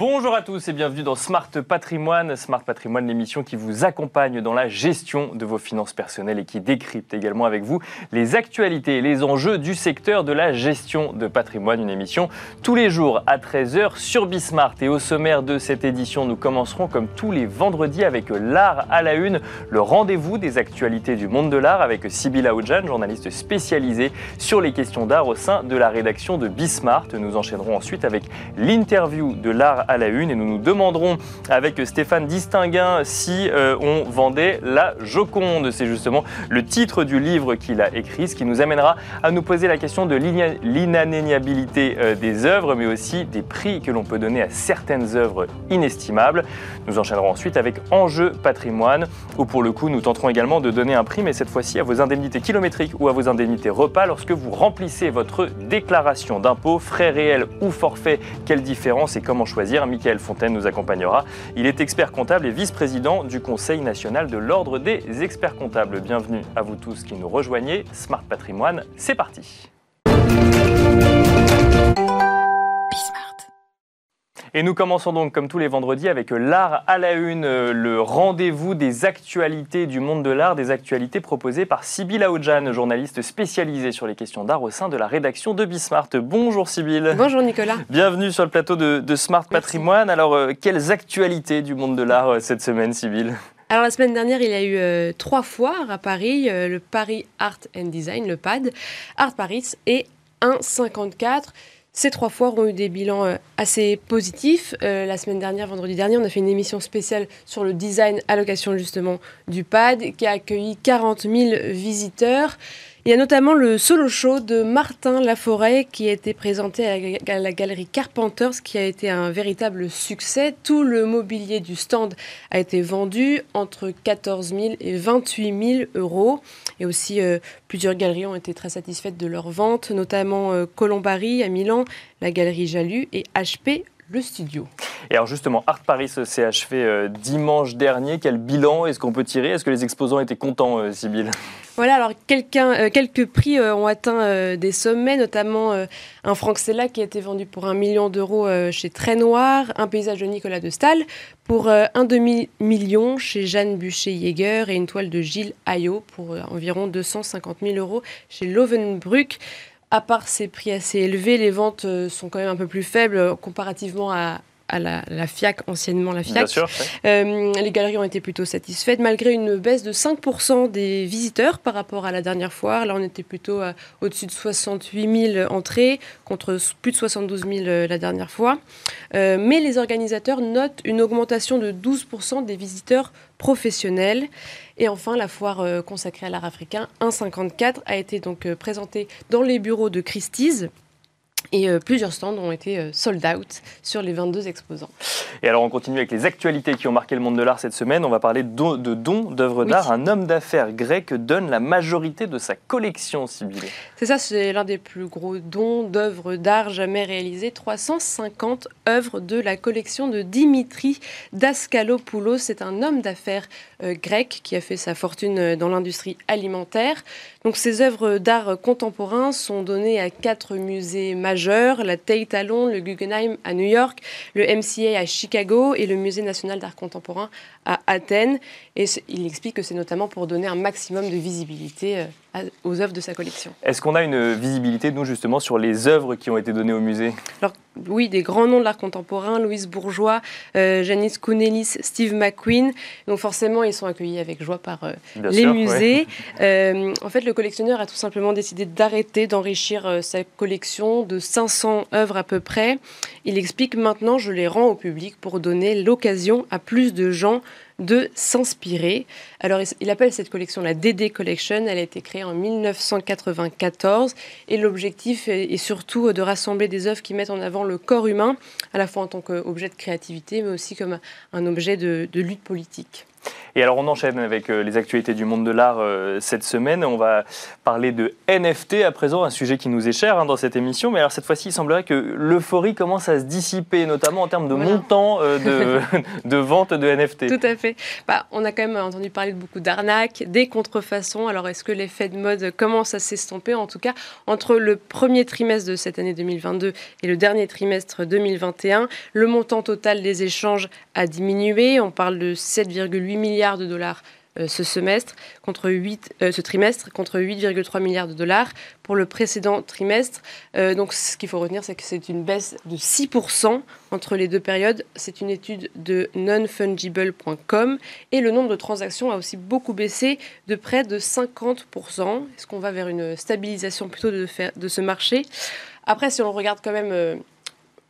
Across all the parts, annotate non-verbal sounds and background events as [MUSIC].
Bonjour à tous et bienvenue dans Smart Patrimoine. Smart Patrimoine, l'émission qui vous accompagne dans la gestion de vos finances personnelles et qui décrypte également avec vous les actualités et les enjeux du secteur de la gestion de patrimoine. Une émission tous les jours à 13h sur Bismart. Et au sommaire de cette édition, nous commencerons comme tous les vendredis avec l'art à la une, le rendez-vous des actualités du monde de l'art avec Sybille Aoudjan, journaliste spécialisée sur les questions d'art au sein de la rédaction de Bismart. Nous enchaînerons ensuite avec l'interview de l'art à la une et nous nous demanderons avec Stéphane Distinguin si euh, on vendait la Joconde. C'est justement le titre du livre qu'il a écrit, ce qui nous amènera à nous poser la question de l'inatteignabilité euh, des œuvres, mais aussi des prix que l'on peut donner à certaines œuvres inestimables. Nous enchaînerons ensuite avec Enjeu patrimoine, où pour le coup nous tenterons également de donner un prix, mais cette fois-ci à vos indemnités kilométriques ou à vos indemnités repas lorsque vous remplissez votre déclaration d'impôt, frais réels ou forfait. Quelle différence et comment choisir Michael Fontaine nous accompagnera. Il est expert comptable et vice-président du Conseil national de l'Ordre des experts comptables. Bienvenue à vous tous qui nous rejoignez. Smart Patrimoine, c'est parti. Et nous commençons donc, comme tous les vendredis, avec l'art à la une, euh, le rendez-vous des actualités du monde de l'art, des actualités proposées par Sybille Aoudjan, journaliste spécialisée sur les questions d'art au sein de la rédaction de Bismart. Bonjour Sybille. Bonjour Nicolas. Bienvenue sur le plateau de, Smart Patrimoine. Alors, euh, quelles actualités du monde de l'art euh, cette semaine, Sybille alors la semaine dernière, il y a eu trois foires à Paris, le Paris Art and Design, le PAD, Art Paris et 1,54. Ces trois foires ont eu des bilans euh, assez positifs. Euh, la semaine dernière, vendredi dernier, on a fait une émission spéciale sur le design à l'occasion justement du PAD qui a accueilli 40 000 visiteurs. Il y a notamment le solo show de Martin Laforêt qui a été présenté à la galerie Carpenters, qui a été un véritable succès. Tout le mobilier du stand a été vendu entre 14 000 et 28 000 euros. Et aussi, euh, plusieurs galeries ont été très satisfaites de leur vente, notamment euh, Colombari à Milan, la galerie Jalu et HP le studio. Et alors justement, Art Paris s'est achevé euh, dimanche dernier. Quel bilan est-ce qu'on peut tirer? Est-ce que les exposants étaient contents, euh, Sybille? Voilà, alors euh, quelques prix ont atteint des sommets, notamment un Franck Sella qui a été vendu pour un million d'euros chez Très Noir, un paysage de Nicolas de Stahl pour un demi-million chez Jeanne Bûcher-Jäger et une toile de Gilles Ayot pour environ 250 000 euros chez Lovenbruck à part ces prix assez élevés, les ventes euh, sont quand même un peu plus faibles euh, comparativement à, la, FIAC, anciennement la FIAC. Euh, les galeries ont été plutôt satisfaites, malgré une baisse de 5% des visiteurs par rapport à la dernière fois. Là, on était plutôt au-dessus de 68 000 entrées, contre plus de 72 000 la dernière fois. mais les organisateurs notent une augmentation de 12% des visiteurs professionnels. Et enfin, la foire euh, consacrée à l'art africain 1,54 a été donc euh, présentée dans les bureaux de Christie's. Et euh, plusieurs stands ont été sold out sur les 22 exposants. Et alors on continue avec les actualités qui ont marqué le monde de l'art cette semaine. On va parler de, dons d'œuvres d'art. Un homme d'affaires grec donne la majorité de sa collection, Sibylle. C'est ça, c'est l'un des plus gros dons d'œuvres d'art jamais réalisés. 350 œuvres de la collection de Dimitri Daskalopoulos. C'est un homme d'affaires euh, grec qui a fait sa fortune euh, dans l'industrie alimentaire. Donc ces œuvres d'art contemporain sont données à quatre musées majeurs, la Tate à le Guggenheim à New York, le MCA à Chicago et le Musée national d'art contemporain à Athènes. Et il explique que c'est notamment pour donner un maximum de visibilité euh, aux œuvres de sa collection. Est-ce qu'on a une visibilité, nous, justement, sur les œuvres qui ont été données au musée? Alors, oui, des grands noms de l'art contemporain, Louise Bourgeois, euh, Janice Kounelis, Steve McQueen. Donc forcément, ils sont accueillis avec joie par euh, les musées. [LAUGHS] en fait, le collectionneur a tout simplement décidé d'arrêter d'enrichir sa collection de 500 œuvres à peu près. Il explique maintenant, je les rends au public pour donner l'occasion à plus de gens de s'inspirer. Alors, il appelle cette collection la DD Collection. Elle a été créée en 1994 et l'objectif est surtout de rassembler des œuvres qui mettent en avant le corps humain, à la fois en tant qu'objet de créativité, mais aussi comme un objet de, lutte politique. Et alors on enchaîne avec euh, les actualités du monde de l'art euh, cette semaine. On va parler de NFT à présent, un sujet qui nous est cher hein, dans cette émission. Mais alors cette fois-ci, il semblerait que l'euphorie commence à se dissiper, notamment en termes de montant euh, de, [LAUGHS] de, vente de NFT. Tout à fait. Bah, on a quand même entendu parler de beaucoup d'arnaques, des contrefaçons. Alors est-ce que l'effet de mode commence à s'estomper En tout cas, entre le premier trimestre de cette année 2022 et le dernier trimestre 2021, le montant total des échanges a diminué. On parle de 7,8 milliards de dollars euh, ce semestre contre 8, euh, ce trimestre contre 8,3 milliards de dollars pour le précédent trimestre. Euh, donc ce qu'il faut retenir, c'est que c'est une baisse de 6% entre les deux périodes. C'est une étude de nonfungible.com et le nombre de transactions a aussi beaucoup baissé de près de 50%. Est-ce qu'on va vers une stabilisation plutôt de, de ce marché? Après, si on regarde quand même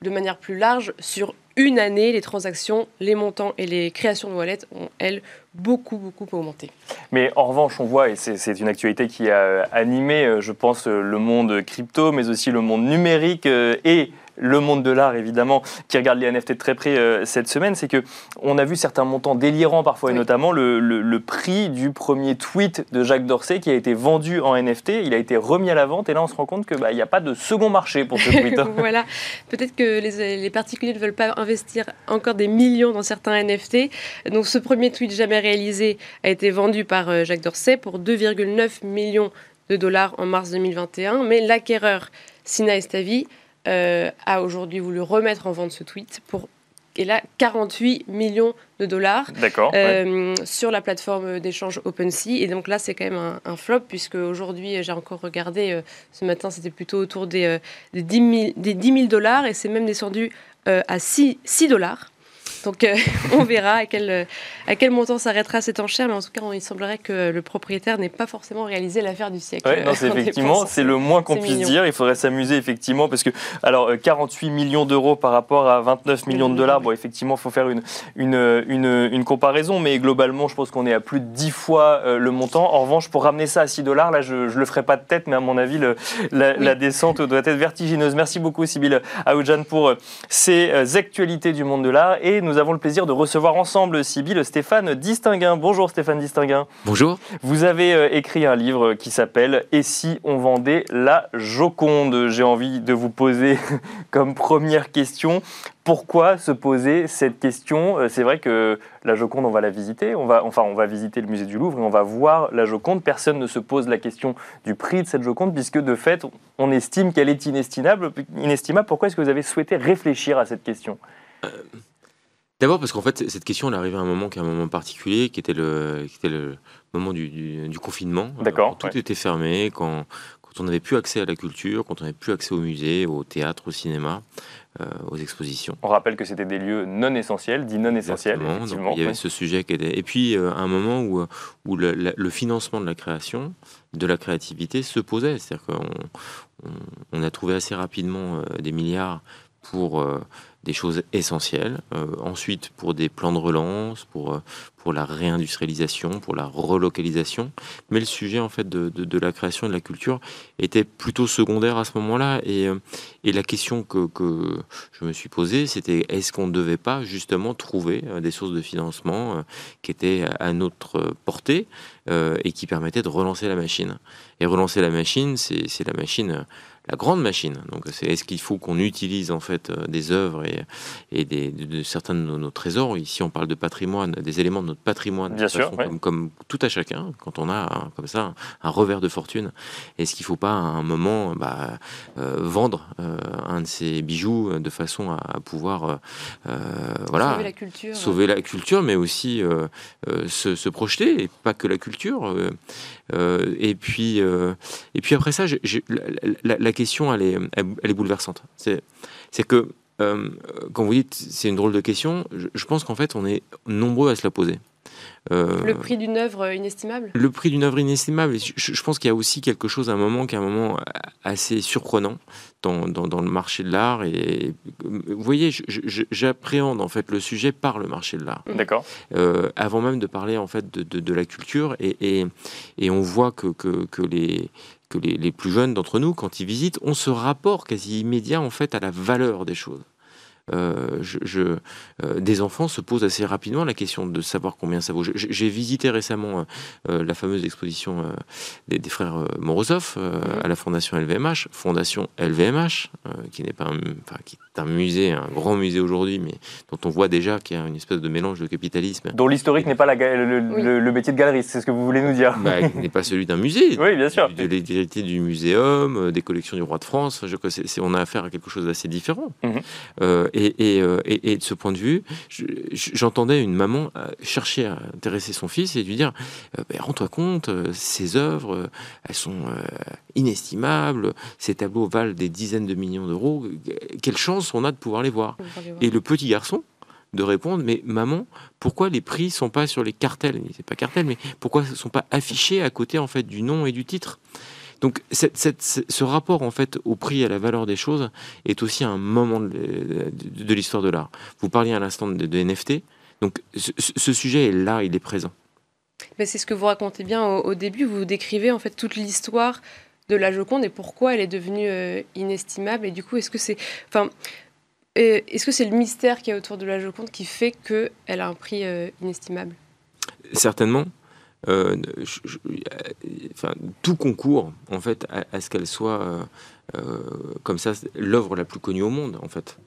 de manière plus large, sur une année, les transactions, les montants et les créations de wallets ont, elles, beaucoup, beaucoup augmenté. Mais en revanche, on voit, et c'est une actualité qui a animé, euh, je pense, le monde crypto, mais aussi le monde numérique euh, et le monde de l'art, évidemment, qui regarde les NFT de très près euh, cette semaine, c'est que on a vu certains montants délirants parfois, et notamment le, prix du premier tweet de Jacques Dorsey qui a été vendu en NFT. Il a été remis à la vente, et là, on se rend compte qu'il bah, n'y a pas de second marché pour ce [LAUGHS] tweet. Hein. voilà. Peut-être que les, particuliers ne veulent pas investir encore des millions dans certains NFT. Donc, ce premier tweet jamais réalisé a été vendu par euh, Jacques Dorsey pour 2,9 millions de dollars en mars 2021, mais l'acquéreur Sina Estavi euh, a aujourd'hui voulu remettre en vente ce tweet pour et là 48 millions de dollars euh, sur la plateforme d'échange OpenSea. Et donc là, c'est quand même un, flop, puisque aujourd'hui, j'ai encore regardé, euh, ce matin, c'était plutôt autour des, des, 10 000, dollars, et c'est même descendu à 6, 6 dollars. Donc euh, [LAUGHS] on verra à quel, à quel montant s'arrêtera cette enchère, mais en tout cas, il semblerait que le propriétaire n'ait pas forcément réalisé l'affaire du siècle. Ouais, c'est [LAUGHS] effectivement, c'est le moins qu'on puisse dire. Il faudrait s'amuser effectivement, parce que alors 48 euh, millions d'euros par rapport à 29 millions de dollars, bon effectivement, il faut faire une, une, une, une, comparaison, mais globalement, je pense qu'on est à plus de 10 fois euh, le montant. En revanche, pour ramener ça à 6 dollars, là, je ne le ferai pas de tête, mais à mon avis, le, la, descente doit être vertigineuse. Merci beaucoup, Sybille Aoudjan, pour ces actualités du monde de l'art et nous avons le plaisir de recevoir ensemble, Sybille, Stéphane Distinguin. Bonjour Stéphane Distinguin. Bonjour. Vous avez euh, écrit un livre qui s'appelle Et si on vendait la Joconde? J'ai envie de vous poser [LAUGHS] comme première question pourquoi se poser cette question? Euh, C'est vrai que la Joconde, on va la visiter, on va, enfin, on va visiter le musée du Louvre et on va voir la Joconde. Personne ne se pose la question du prix de cette Joconde, puisque de fait, on estime qu'elle est inestimable. inestimable. Pourquoi est-ce que vous avez souhaité réfléchir à cette question? Euh, D'abord parce qu'en fait, cette question, elle arrivait à un moment qui est un moment particulier, qui était le, qui était le moment du, du, confinement. D'accord. Tout était fermé, quand, quand on n'avait plus accès à la culture, quand on n'avait plus accès au musée, au théâtre, au cinéma, euh, aux expositions. On rappelle que c'était des lieux non essentiels, dits non essentiels. Effectivement. il y avait ce sujet qui était. Et puis, euh, un moment où, où le, le, financement de la création, de la créativité se posait. C'est-à-dire qu'on on, a trouvé assez rapidement euh, des milliards pour choses essentielles. Euh, ensuite, pour des plans de relance, pour, euh, pour la réindustrialisation, pour la relocalisation. Mais le sujet en fait de, de, la création de la culture était plutôt secondaire à ce moment-là. Et, euh, et la question que, que, je me suis posée, c'était est-ce qu'on ne devait pas justement trouver des sources de financement qui étaient à notre portée et qui permettaient de relancer la machine? Et relancer la machine, c'est la machine la grande machine. Donc, c'est est-ce qu'il faut qu'on utilise en fait euh, des œuvres et, et des, de, certains de nos, trésors? Ici, on parle de patrimoine, des éléments de notre patrimoine, Bien sûr, comme, tout à chacun. Quand on a comme ça un, revers de fortune, est-ce qu'il ne faut pas à un moment bah, euh, vendre euh, un de ces bijoux de façon à, pouvoir voilà sauver la culture, sauver la culture, mais aussi se, se, projeter et pas que la culture. et puis et puis après ça, la, la, question elle est, elle est bouleversante. C'est que euh, quand vous dites c'est une drôle de question, je, pense qu'en fait on est nombreux à se la poser. Euh, le prix d'une œuvre inestimable? Le prix d'une œuvre inestimable. Je, pense qu'il y a aussi quelque chose à un moment qui est un moment assez surprenant dans, dans, le marché de l'art. Et vous voyez, j'appréhende en fait le sujet par le marché de l'art. D'accord. Euh, avant même de parler en fait de, de, la culture, et, et, et, on voit que, que, que les que les, plus jeunes d'entre nous, quand ils visitent, ont ce rapport quasi immédiat en fait à la valeur des choses. Je, des enfants se posent assez rapidement la question de savoir combien ça vaut. J'ai visité récemment la fameuse exposition des, frères Morozov à la fondation LVMH, fondation LVMH, qui n'est pas un, qui est un musée, un grand musée aujourd'hui, mais dont on voit déjà qu'il y a une espèce de mélange de capitalisme. Dont l'historique n'est pas la, le, métier de galeriste, c'est ce que vous voulez nous dire. Bah, n'est pas celui d'un musée. [LAUGHS] Oui, bien sûr. De l'hérité du muséum, euh, des collections du roi de France. Je, c'est, on a affaire à quelque chose d'assez différent. Mhm. Euh, euh, et, et, de ce point de vue, j'entendais une maman chercher à intéresser son fils et lui dire bah, Rends-toi compte, ces œuvres, elles sont inestimables, ces tableaux valent des dizaines de millions d'euros. Quelle chance on a de pouvoir les voir. Et le petit garçon, de répondre mais maman pourquoi les prix sont pas sur les cartels? C'est pas cartel mais pourquoi ne sont pas affichés à côté en fait du nom et du titre? Donc ce rapport en fait au prix et à la valeur des choses est aussi un moment de, l'histoire de l'art. Vous parliez à l'instant de, NFT donc ce, sujet est là il est présent. Mais c'est ce que vous racontez bien au, début. Vous décrivez en fait toute l'histoire de la Joconde et pourquoi elle est devenue euh, inestimable. Et du coup est-ce que c'est enfin est-ce que c'est le mystère qu'il y a autour de la Joconde qui fait qu'elle a un prix euh, inestimable? Certainement. Euh, enfin, tout concourt en fait à, ce qu'elle soit euh, comme ça l'œuvre la plus connue au monde en fait.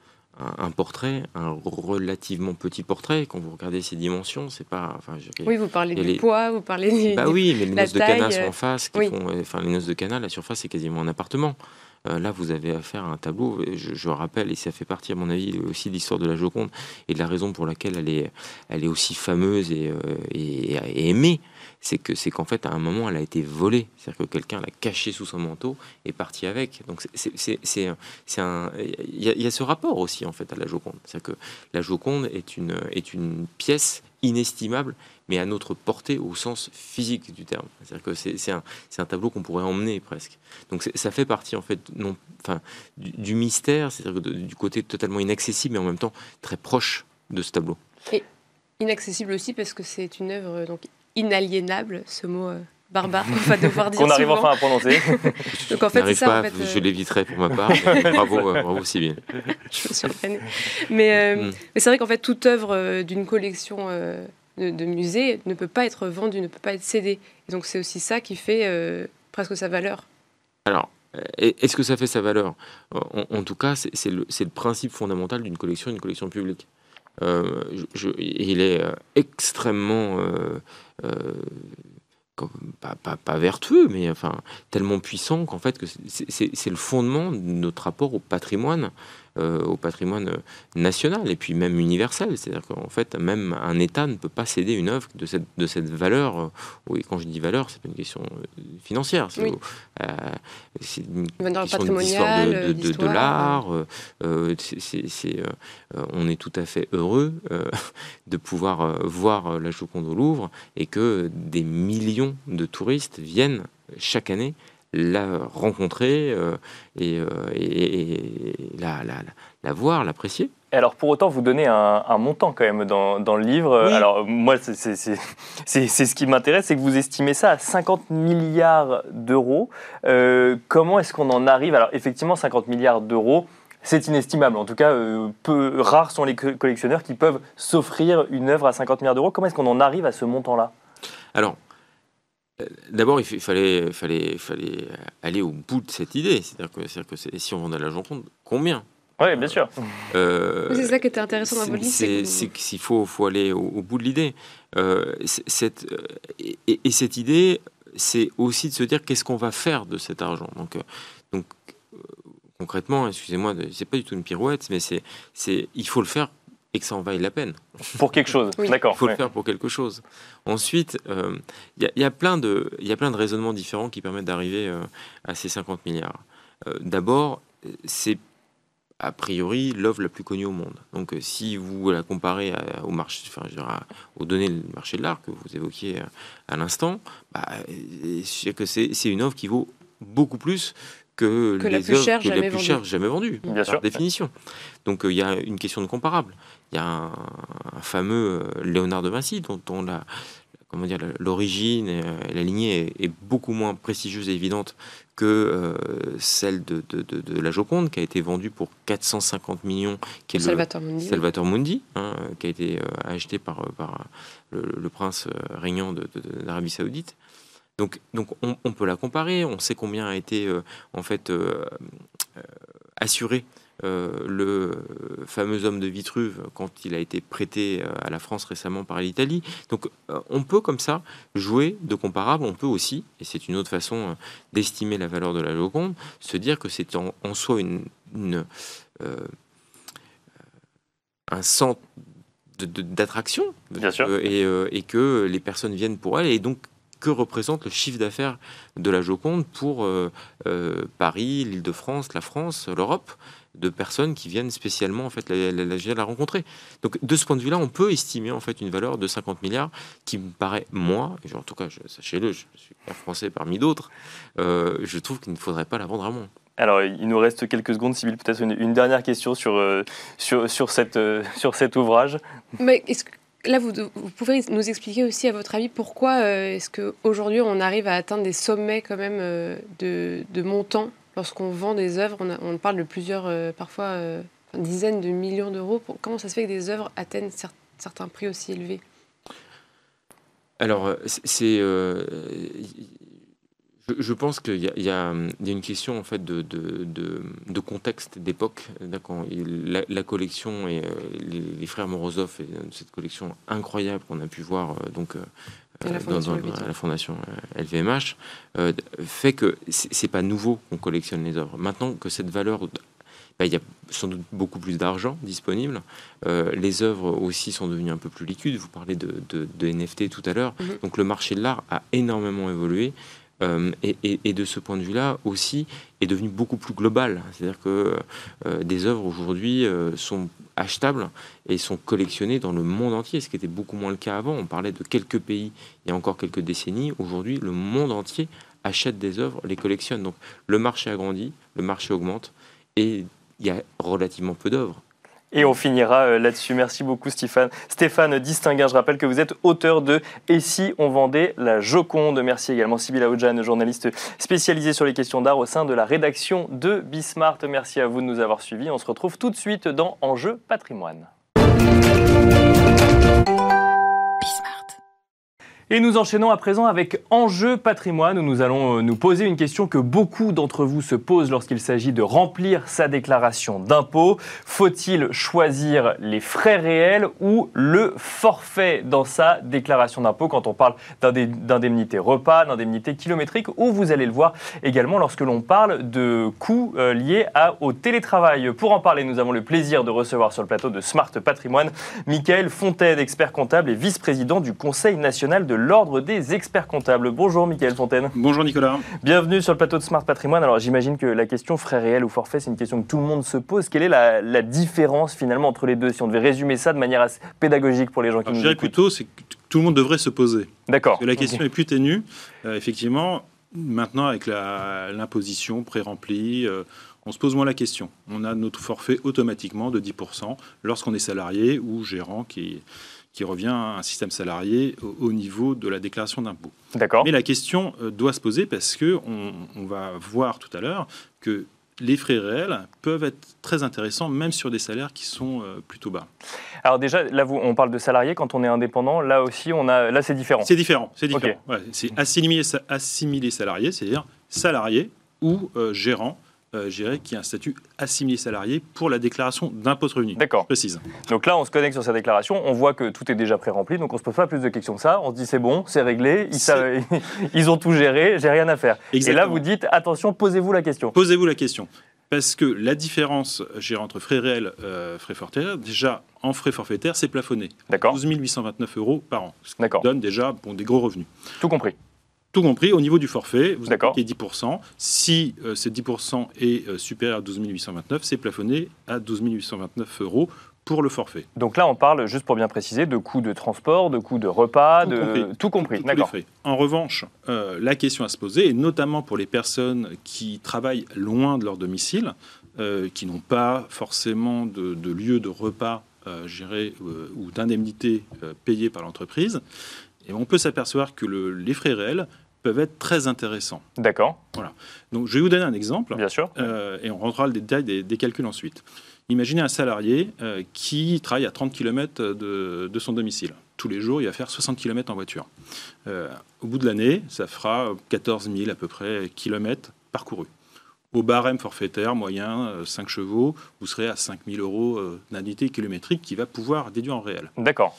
Un, portrait un relativement petit portrait quand vous regardez ses dimensions c'est pas enfin, oui vous parlez du poids vous parlez des, bah oui mais les noces de canal sont en face qui font enfin les noces de canal la surface c'est quasiment un appartement. euh, là, vous avez affaire à un tableau, je, je, rappelle, et ça fait partie, à mon avis, aussi de l'histoire de la Joconde et de la raison pour laquelle elle est, elle est aussi fameuse et, euh, aimée. C'est que c'est qu'en fait à un moment elle a été volée, c'est-à-dire que quelqu'un l'a cachée sous son manteau et parti avec. Donc c'est un il y, y, a ce rapport aussi en fait à la Joconde, c'est-à-dire que la Joconde est une est une pièce inestimable mais à notre portée au sens physique du terme. C'est-à-dire que c'est un, tableau qu'on pourrait emmener presque. Donc ça fait partie en fait non, enfin, du, mystère, c'est-à-dire du côté totalement inaccessible mais en même temps très proche de ce tableau. Et inaccessible aussi parce que c'est une œuvre donc inaliénable, ce mot. Euh, barbare qu'on va devoir dire. Qu'on arrive enfin à prononcer. [LAUGHS] Donc en fait, c'est ça. en fait, Je euh, l'éviterai pour ma part. [LAUGHS] bravo, euh, bravo Sybille. Je me suis Mais, mm. mais c'est vrai qu'en fait, toute œuvre d'une collection de, musée ne peut pas être vendu, ne peut pas être cédé. donc c'est aussi ça qui fait euh, presque sa valeur. Alors, est-ce que ça fait sa valeur? En, tout cas, c'est le, le, principe fondamental d'une collection, une collection publique. Euh, je, il est euh, extrêmement pas, vertueux, mais enfin tellement puissant qu'en fait que c'est le fondement de notre rapport au patrimoine au patrimoine national et puis même universel. C'est-à-dire qu'en fait, même un État ne peut pas céder une œuvre de cette, de cette valeur. Euh, oui, quand je dis valeur, c'est pas une question euh, financière. C'est une question d'histoire de, de, de l'art. on est tout à fait heureux [LAUGHS] de pouvoir voir la Joconde au Louvre et que des millions de touristes viennent chaque année la rencontrer euh, euh, et, la, la, voir, l'apprécier. Alors pour autant, vous donnez un, montant quand même dans, dans le livre. Alors moi, c'est ce qui m'intéresse, c'est que vous estimez ça à 50 milliards d'euros. Euh, comment est-ce qu'on en arrive? Alors effectivement, 50 milliards d'euros, c'est inestimable. En tout cas, peu rares sont les collectionneurs qui peuvent s'offrir une œuvre à 50 milliards d'euros. Comment est-ce qu'on en arrive à ce montant-là? Alors, euh, d'abord, il fallait, fallait, fallait aller au bout de cette idée. C'est-à-dire que, que si on vendait la compte, combien? Oui, bien sûr. Euh, c'est ça qui était intéressant dans votre livre. C'est qu'il faut, faut aller au, bout de l'idée. Euh, cette, et, cette idée, c'est aussi de se dire qu'est-ce qu'on va faire de cet argent. Donc, donc concrètement, excusez-moi, c'est pas du tout une pirouette, mais c'est, il faut le faire et que ça en vaille la peine. Pour quelque chose, d'accord. Il faut le faire pour quelque chose. Ensuite, il euh, y, a plein de, y a plein de raisonnements différents qui permettent d'arriver euh, à ces 50 milliards. Euh, d'abord, c'est a priori l'œuvre la plus connue au monde. Donc, si vous la comparez au marché, enfin, je dirais, aux données du marché de l'art que vous évoquiez à l'instant, bah, que c'est une œuvre qui vaut beaucoup plus que, les la plus chère jamais, jamais vendue, par définition. Donc il y a une question de comparable. Il y a un, fameux euh, Léonard de Vinci dont on la, comment dire, l'origine et la lignée est, beaucoup moins prestigieuse et évidente que euh, celle de, de, la Joconde, qui a été vendue pour 450 millions, qui est Salvatore Mundi, Salvatore Mundi hein, qui a été euh, acheté par, par le, prince régnant d'Arabie Saoudite. Donc, donc on, peut la comparer, on sait combien a été en fait assuré euh, le fameux homme de Vitruve quand il a été prêté euh, à la France récemment par l'Italie. Donc euh, on peut comme ça jouer de comparable, on peut aussi, et c'est une autre façon d'estimer la valeur de la Joconde, se dire que c'est en, soi une, un centre d'attraction et, et, que les personnes viennent pour elle. Et donc que représente le chiffre d'affaires de la Joconde pour Paris, l'Île-de-France, la France, l'Europe de personnes qui viennent spécialement en fait la, la, la, rencontrer. Donc de ce point de vue-là, on peut estimer en fait une valeur de 50 milliards qui me paraît moi, en tout cas sachez-le, je suis un Français parmi d'autres, euh, je trouve qu'il ne faudrait pas la vendre à moins. Alors, il nous reste quelques secondes, Sybille, peut-être une, dernière question sur, euh, sur, sur, cette, euh, sur cet ouvrage. Mais est-ce que Là, vous, pouvez nous expliquer aussi, à votre avis, pourquoi est-ce qu'aujourd'hui on arrive à atteindre des sommets quand même de, de montants lorsqu'on vend des œuvres, on, parle de plusieurs, euh, parfois euh, dizaines de millions d'euros. Comment ça se fait que des œuvres atteignent certains prix aussi élevés? Alors, euh, c'est. Je, pense qu'il y, y, a une question en fait de, de, contexte, d'époque. La, la, collection et les, frères Morozov et cette collection incroyable qu'on a pu voir donc à la Fondation, dans, la fondation LVMH, euh, fait que c'est pas nouveau qu'on collectionne les œuvres. Maintenant que cette valeur, bah, il y a sans doute beaucoup plus d'argent disponible. Euh, les œuvres aussi sont devenues un peu plus liquides. Vous parlez de, de, NFT tout à l'heure. Mhm. Donc le marché de l'art a énormément évolué. Euh, et, de ce point de vue-là aussi est devenu beaucoup plus global. C'est-à-dire que des œuvres aujourd'hui sont achetables et sont collectionnés dans le monde entier, ce qui était beaucoup moins le cas avant. On parlait de quelques pays il y a encore quelques décennies. Aujourd'hui, le monde entier achète des œuvres, les collectionne. Donc le marché a grandi, le marché augmente et il y a relativement peu d'œuvres. Et on finira euh, là-dessus. Merci beaucoup Stéphane. Stéphane Distinguin, je rappelle que vous êtes auteur de Et si on vendait la Joconde? Merci également Sybille Aoudjan, journaliste spécialisée sur les questions d'art au sein de la rédaction de Bismart. Merci à vous de nous avoir suivis. On se retrouve tout de suite dans Enjeu patrimoine. Et nous enchaînons à présent avec Enjeu patrimoine où nous allons euh, nous poser une question que beaucoup d'entre vous se posent lorsqu'il s'agit de remplir sa déclaration d'impôt. Faut-il choisir les frais réels ou le forfait dans sa déclaration d'impôt quand on parle d'indemnité repas, d'indemnité kilométrique ou vous allez le voir également lorsque l'on parle de coûts euh, liés au télétravail. Pour en parler, nous avons le plaisir de recevoir sur le plateau de Smart Patrimoine Michael Fontaine, expert comptable et vice-président du Conseil national de l'Ordre des experts comptables. Bonjour Michael Fontaine. Bonjour Nicolas. Bienvenue sur le plateau de Smart Patrimoine. Alors j'imagine que la question frais réel ou forfait, c'est une question que tout le monde se pose. Quelle est la, différence finalement entre les deux? Si on devait résumer ça de manière assez pédagogique pour les gens qui nous écoutent. Je dirais plutôt c'est que tout le monde devrait se poser. D'accord. la question est plus ténue. Euh, effectivement, maintenant avec l'imposition pré-remplie, euh, on se pose moins la question. On a notre forfait automatiquement de 10% lorsqu'on est salarié ou gérant qui qui revient à un système salarié au, niveau de la déclaration d'impôt. D'accord. Mais la question euh, doit se poser parce que on, va voir tout à l'heure que les frais réels peuvent être très intéressants, même sur des salaires qui sont euh, plutôt bas. Alors déjà, là, on parle de salariés. Quand on est indépendant, là aussi, on a, là, c'est différent. C'est différent. C'est différent. c'est assimiler salarié, c'est-à-dire salarié ou euh, gérant euh, qui a un statut assimilé salarié pour la déclaration d'impôt de revenu. D'accord. Précise. Donc là, on se connecte sur sa déclaration, on voit que tout est déjà pré-rempli, donc on se pose pas plus de questions que ça. On se dit c'est bon, c'est réglé, ils, [LAUGHS] ils, ont tout géré, j'ai rien à faire. Et là, vous dites attention, posez-vous la question. Posez-vous la question. Parce que la différence entre frais réels et euh, frais forfaitaires, déjà en frais forfaitaires, c'est plafonné. D'accord. 12 829 euros par an. Ce qui donne déjà bon, des gros revenus. Tout compris tout compris, au niveau du forfait, vous avez 10%. Si euh, ce 10% est euh, supérieur à 12 829, c'est plafonné à 12 829 euros pour le forfait. Donc là, on parle, juste pour bien préciser, de coûts de transport, de coûts de repas, de tout compris. D'accord. En revanche, euh, la question à se poser, et notamment pour les personnes qui travaillent loin de leur domicile, qui n'ont pas forcément de, de, lieu de repas géré ou d'indemnité payée par l'entreprise, Et on peut s'apercevoir que le- les frais réels peuvent être très intéressants. D'accord, Donc, je vais vous donner un exemple. bien sûr. Euh, et on rentrera le détail des, des calculs ensuite. Imaginez un salarié euh, qui travaille à 30 km de, de son domicile. Tous les jours, il va faire 60 km en voiture. Euh, au bout de l'année, ça fera 14 000 à peu près kilomètres parcourus. Au barème forfaitaire moyen, euh, 5 chevaux, vous serez à 5 000 euros d'indemnité kilométrique qui va pouvoir déduire en réel. D'accord.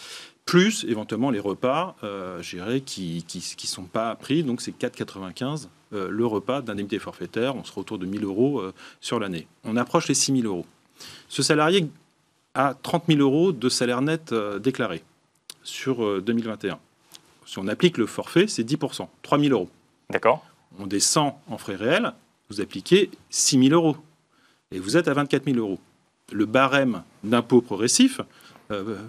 Plus éventuellement les repas, euh, qui ne qui, qui sont pas pris. Donc c'est 4,95 euh, le repas d'indemnité forfaitaire. On sera autour de 1000 euros euh, sur l'année. On approche les 6 000 euros. Ce salarié a 30 000 euros de salaire net déclaré sur euh, 2021. Si on applique le forfait, c'est 10% 3 000 euros. D'accord. On descend en frais réels, vous appliquez 6 000 euros. Et vous êtes à 24 000 euros. Le barème d'impôt progressif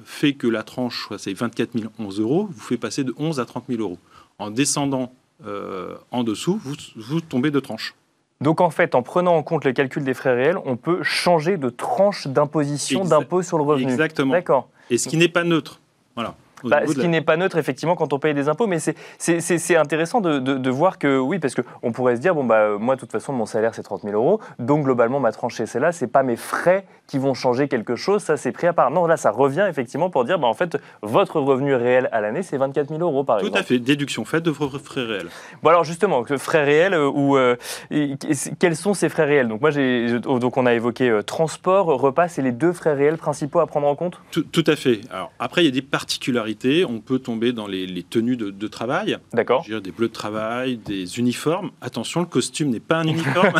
fait que la tranche, soit c'est 24 011 euros, vous fait passer de 11 à 30 000 euros. En descendant euh, en dessous, vous, vous tombez de tranche. Donc en fait, en prenant en compte le calcul des frais réels, on peut changer de tranche d'imposition d'impôt sur le revenu. Exactement. D'accord. Et ce qui n'est pas neutre. Voilà. Bah, ce qui la- n'est pas neutre, effectivement, quand on paye des impôts, mais c'est- intéressant de, de- de voir que, oui, parce qu'on pourrait se dire, bon, bah, moi, de toute façon, mon salaire, c'est 30 000 euros, donc globalement, ma tranche, c'est celle-là, c'est pas mes frais qui vont changer quelque chose, ça, c'est pris à part. Non, là, ça revient, effectivement, pour dire, bah, en fait, votre revenu réel à l'année, c'est 24 000 euros, par Tout exemple. à fait. Déduction faite de vos frais réels. Bon, alors, justement, frais réels, euh, ou, euh, quels sont ces frais réels? Donc, moi, oh, donc on a évoqué euh, transport, repas, c'est les deux frais réels principaux à prendre en compte? Tout, tout à fait. Alors, après, il y a des particularités. On peut tomber dans les, les tenues de, de travail. D'accord des bleus de travail, des uniformes. Attention, le costume n'est pas un uniforme.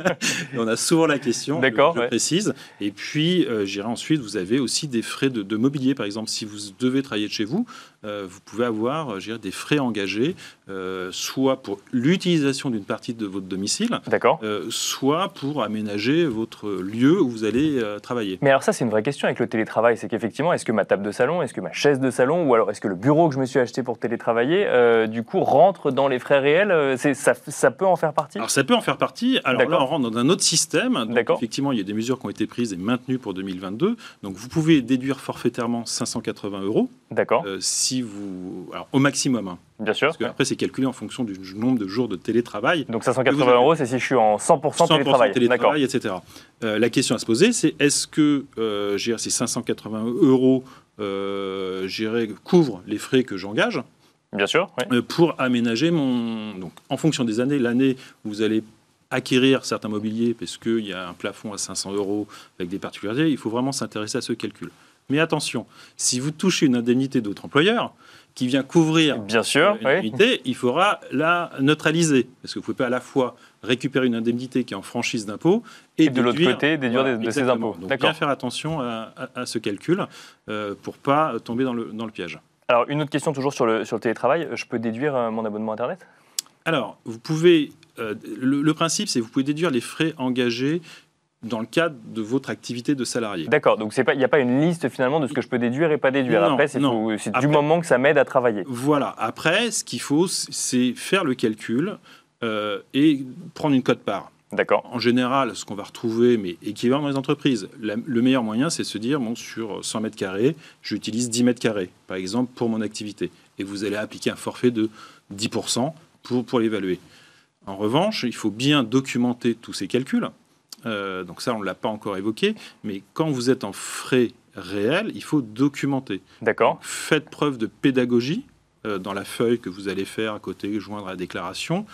[LAUGHS] On a souvent la question. D'accord, Je, je ouais. précise. Et puis, euh, j'irai ensuite, vous avez aussi des frais de, de mobilier. Par exemple, si vous devez travailler de chez vous, euh, vous pouvez avoir euh, des frais engagés, euh, soit pour l'utilisation d'une partie de votre domicile, D'accord. soit pour aménager votre lieu où vous allez travailler. Mais alors ça, c'est une vraie question avec le télétravail. C'est qu'effectivement, est-ce que ma table de salon, est-ce que ma chaise de salon, ou alors est-ce que le bureau que je me suis acheté pour télétravailler, euh, du coup, rentre dans les frais réels euh, ça, ça peut en faire partie? Alors ça peut en faire partie. Alors là, on rentre dans un autre système. D'accord. effectivement, il y a des mesures qui ont été prises et maintenues pour 2022. Donc vous pouvez déduire forfaitairement 580 euros D'accord, euh, si vous, alors au maximum. hein. bien sûr. parce que après c'est calculé en fonction du nombre de jours de télétravail. Donc Que vous 580 avez- euros, c'est si je suis en 100%, 100% télétravail. Télétravail, etc. Euh, la question à se poser, c'est est-ce que euh, ces 580 euros euh, couvrent les frais que j'engage Bien sûr, oui. euh, pour aménager mon. Donc, en fonction des années, l'année où vous allez acquérir certains mobiliers, parce qu'il y a un plafond à 500 euros avec des particularités, il faut vraiment s'intéresser à ce calcul. Mais attention, si vous touchez une indemnité d'autre employeur qui vient couvrir Bien sûr, une oui. indemnité, il faudra la neutraliser. Parce que vous ne pouvez pas à la fois récupérer une indemnité qui est en franchise d'impôt et, Et de l'autre côté, déduire Voilà, de- de ses exactement. impôts. Donc bien faire attention à, à- à ce calcul euh, pour pas tomber dans le, dans le piège. Alors, une autre question toujours sur le, sur le télétravail. Je peux déduire euh, mon abonnement Internet? Alors, vous pouvez. euh, le, le principe, c'est que vous pouvez déduire les frais engagés dans le cadre de votre activité de salarié. D'accord, donc il n'y a pas une liste finalement de ce que je peux déduire et pas déduire. Non, Après, c'est du moment que ça m'aide à travailler. Voilà. Après, ce qu'il faut, c'est faire le calcul euh, et prendre une cote-part. D'accord, En général, ce qu'on va retrouver, mais équivalent dans les entreprises, la- le meilleur moyen, c'est de se dire, bon, sur 100 mètres carrés, j'utilise 10 mètres carrés, par exemple, pour mon activité. Et vous allez appliquer un forfait de 10% pour, pour l'évaluer. En revanche, il faut bien documenter tous ces calculs. Euh, donc ça, on ne l'a pas encore évoqué, mais quand vous êtes en frais réels, il faut documenter. d'accord. Faites preuve de pédagogie euh, dans la feuille que vous allez faire à côté, joindre à la déclaration.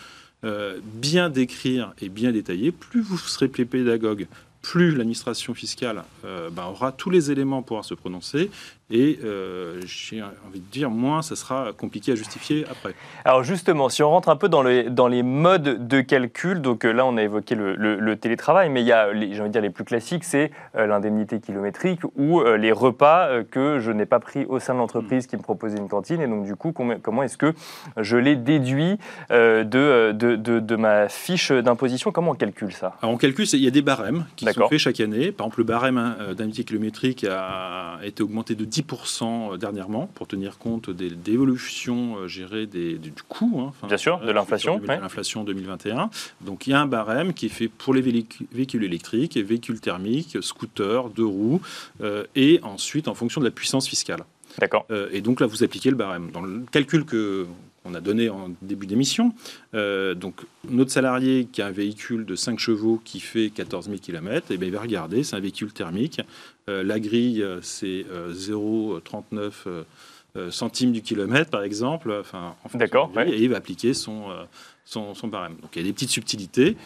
Euh, bien décrire et bien détailler. Plus vous serez pédagogue, plus l'administration fiscale euh, ben, aura tous les éléments pour pouvoir se prononcer. Et euh, j'ai envie de dire, moins ça sera compliqué à justifier après. Alors justement, si on rentre un peu dans les, dans les modes de calcul, donc euh, là on a évoqué le, le- le télétravail, mais il y a, j'ai envie de dire, les plus classiques, c'est l'indemnité kilométrique ou les repas que je n'ai pas pris au sein de l'entreprise qui me proposait une cantine. Et donc du coup, comment est-ce que je les déduis de, de, de- de ma fiche d'imposition? Comment on calcule ça? Alors on calcule, il y a des barèmes qui sont faits chaque année. Par exemple, le barème euh, d'indemnité kilométrique a été augmenté de 10% dernièrement pour tenir compte des, des évolutions euh, gérées des- du, coût. hein, Bien sûr, de euh, l'inflation, ouais. L'inflation 2021. Donc il y a un barème qui est fait pour les véhicules, électriques, véhicules thermiques, scooters, deux roues, euh, et ensuite en fonction de la puissance fiscale. D'accord. et donc là, vous appliquez le barème. Dans le calcul que on a donné en début d'émission. donc, notre salarié qui a un véhicule de 5 chevaux qui fait 14 000 km, et bien, il va regarder, c'est un véhicule thermique. la grille, c'est 0,39 centimes du kilomètre, par exemple. Enfin, D'accord. Et il va appliquer son, son, barème. Donc, il y a des petites subtilités,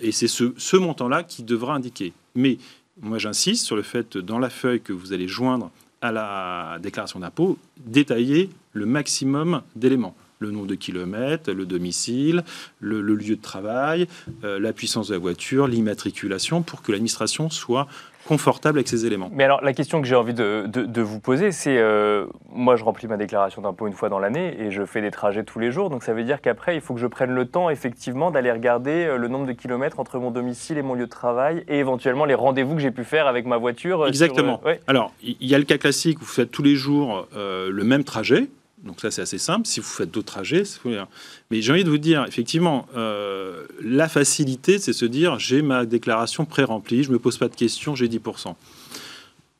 et c'est ce, ce montant-là qui devra indiquer. Mais moi, j'insiste sur le fait, dans la feuille que vous allez joindre à la déclaration d'impôt, détailler le maximum d'éléments le nombre de kilomètres, le domicile, le, lieu de travail, euh, la puissance de la voiture, l'immatriculation, pour que l'administration soit confortable avec ces éléments. Mais alors, la question que j'ai envie de, vous poser, c'est euh, moi, je remplis ma déclaration d'impôt une fois dans l'année et je fais des trajets tous les jours. Donc, ça veut dire qu'après, il faut que je prenne le temps, effectivement, d'aller regarder euh, le nombre de kilomètres entre mon domicile et mon lieu de travail et éventuellement les rendez-vous que j'ai pu faire avec ma voiture. Exactement. Alors, il y a le cas classique, vous faites tous les jours le même trajet. Donc ça, c'est assez simple. Si vous faites d'autres trajets, mais j'ai envie de vous dire, effectivement, euh, la facilité, c'est se dire, j'ai ma déclaration pré-remplie, je me pose pas de questions, j'ai 10%.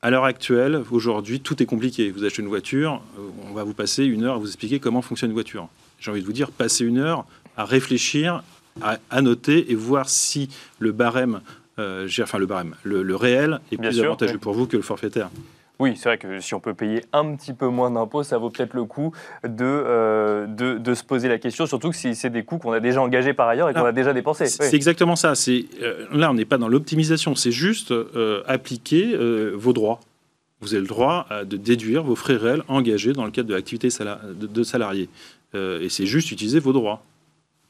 À l'heure actuelle, aujourd'hui, tout est compliqué. Vous achetez une voiture, euh, on va vous passer une heure à vous expliquer comment fonctionne une voiture. J'ai envie de vous dire, passez une heure à réfléchir, à, noter et voir si le barème, euh, enfin le barème, le, réel est plus avantageux pour vous que le forfaitaire. Oui, c'est vrai que si on peut payer un petit peu moins d'impôts, ça vaut peut-être le coup de, euh, de, se poser la question, surtout que si c'est des coûts qu'on a déjà engagés par ailleurs et qu'on a déjà dépensés. C'est exactement ça. Euh, là, on n'est pas dans l'optimisation, c'est juste euh, appliquer vos droits. Vous avez le droit de déduire vos frais réels engagés dans le cadre de l'activité de salarié. et c'est juste utiliser vos droits.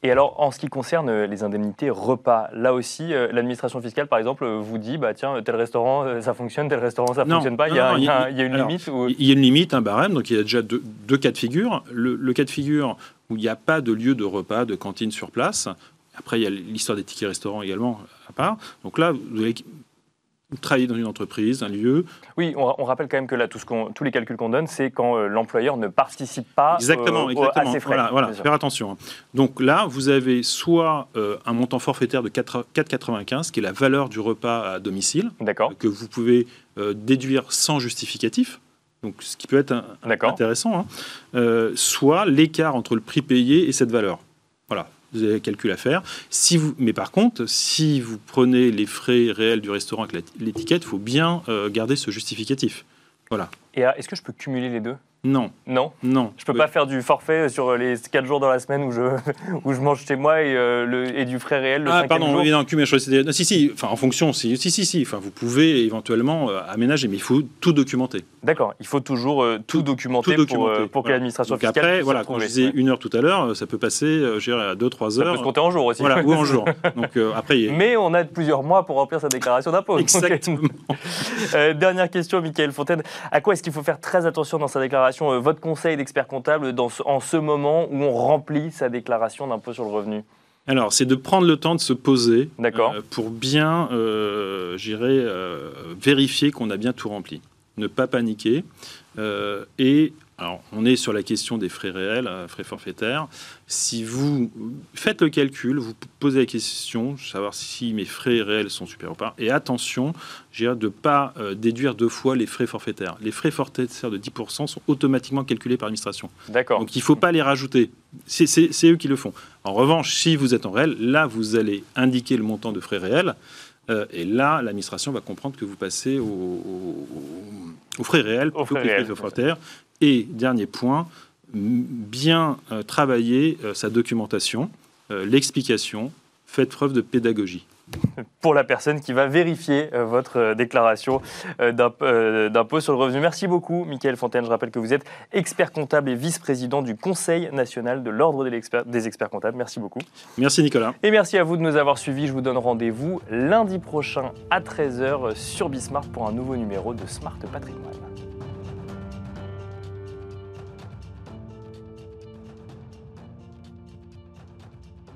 Et alors, en ce qui concerne euh, les indemnités repas, là aussi, euh, l'administration fiscale, par exemple, euh, vous dit, bah tiens, tel restaurant, ça fonctionne, tel restaurant, ça ne fonctionne pas. il, y a, une limite Il y a une limite, un barème, donc il y a déjà deux, cas de figure. Le, cas de figure où il n'y a pas de lieu de repas, de cantine sur place. Après, il y a l'histoire des tickets restaurants également à part. Donc là, vous avez travailler dans une entreprise, un lieu. Oui, on, rappelle quand même que là, tout ce tous les calculs qu'on donne, c'est quand euh, l'employeur ne participe pas exactement, euh, exactement. à ses frais. Voilà, faire attention. Hein. Donc là, vous avez soit euh, un montant forfaitaire de 4,95, qui est la valeur du repas à domicile, que vous pouvez déduire sans justificatif. Donc, ce qui peut être intéressant, hein. soit l'écart entre le prix payé et cette valeur. Voilà, vous avez un calcul à faire. Si vous, mais par contre, si vous prenez les frais réels du restaurant avec l'étiquette, il faut bien euh, garder ce justificatif. Voilà. Et euh, est-ce que je peux cumuler les deux? Non. Non Non. Je peux pas faire du forfait sur les 4 jours dans la semaine où je, [LAUGHS] où je mange chez moi et, euh, le, et du frais réel le Ah, pardon, jour. oui, non, mais je non, si, si, enfin, en fonction, si, si, si, si, enfin, vous pouvez éventuellement euh, aménager, mais il faut tout documenter. D'accord, il faut toujours euh, tout, documenter pour, pour que l'administration fiscale après, voilà, quand je disais une heure tout à l'heure, ça peut passer à 2-3 heures. Ça peut se compter en jours aussi. Voilà, ou en jours. [LAUGHS] Donc, après, Mais on a plusieurs mois pour remplir sa déclaration d'impôt. Exactement. [LAUGHS] dernière question, Michael Fontaine. À quoi est-ce qu'il faut faire très attention dans sa déclaration Votre conseil d'expert comptable dans en ce moment où on remplit sa déclaration d'impôt sur le revenu alors, c'est de prendre le temps de se poser euh, pour bien, euh, euh, vérifier qu'on a bien tout rempli. Ne pas paniquer euh, et alors, on est sur la question des frais réels, euh, frais forfaitaires. Si vous faites le calcul, vous posez la question, savoir si mes frais réels sont supérieurs ou pas. Et attention, de ne pas euh, déduire deux fois les frais forfaitaires. Les frais forfaitaires de 10% sont automatiquement calculés par l'administration. D'accord. Donc, il ne faut pas les rajouter. C'est eux qui le font. En revanche, si vous êtes en réel, là, vous allez indiquer le montant de frais réels. Euh, et là, l'administration va comprendre que vous passez aux, frais réels plutôt que frais forfaitaires. Et dernier point, bien euh, travailler euh, sa documentation, euh, l'explication, faites preuve de pédagogie [LAUGHS] pour la personne qui va vérifier votre déclaration d'impôt sur le revenu. Merci beaucoup, Michael Fontaine. Je rappelle que vous êtes expert comptable et vice-président du Conseil national de l'Ordre des experts comptables. Merci beaucoup. Merci, Nicolas. Et merci à vous de nous avoir suivis. Je vous donne rendez-vous lundi prochain à 13h sur Bismart pour un nouveau numéro de Smart Patrimoine.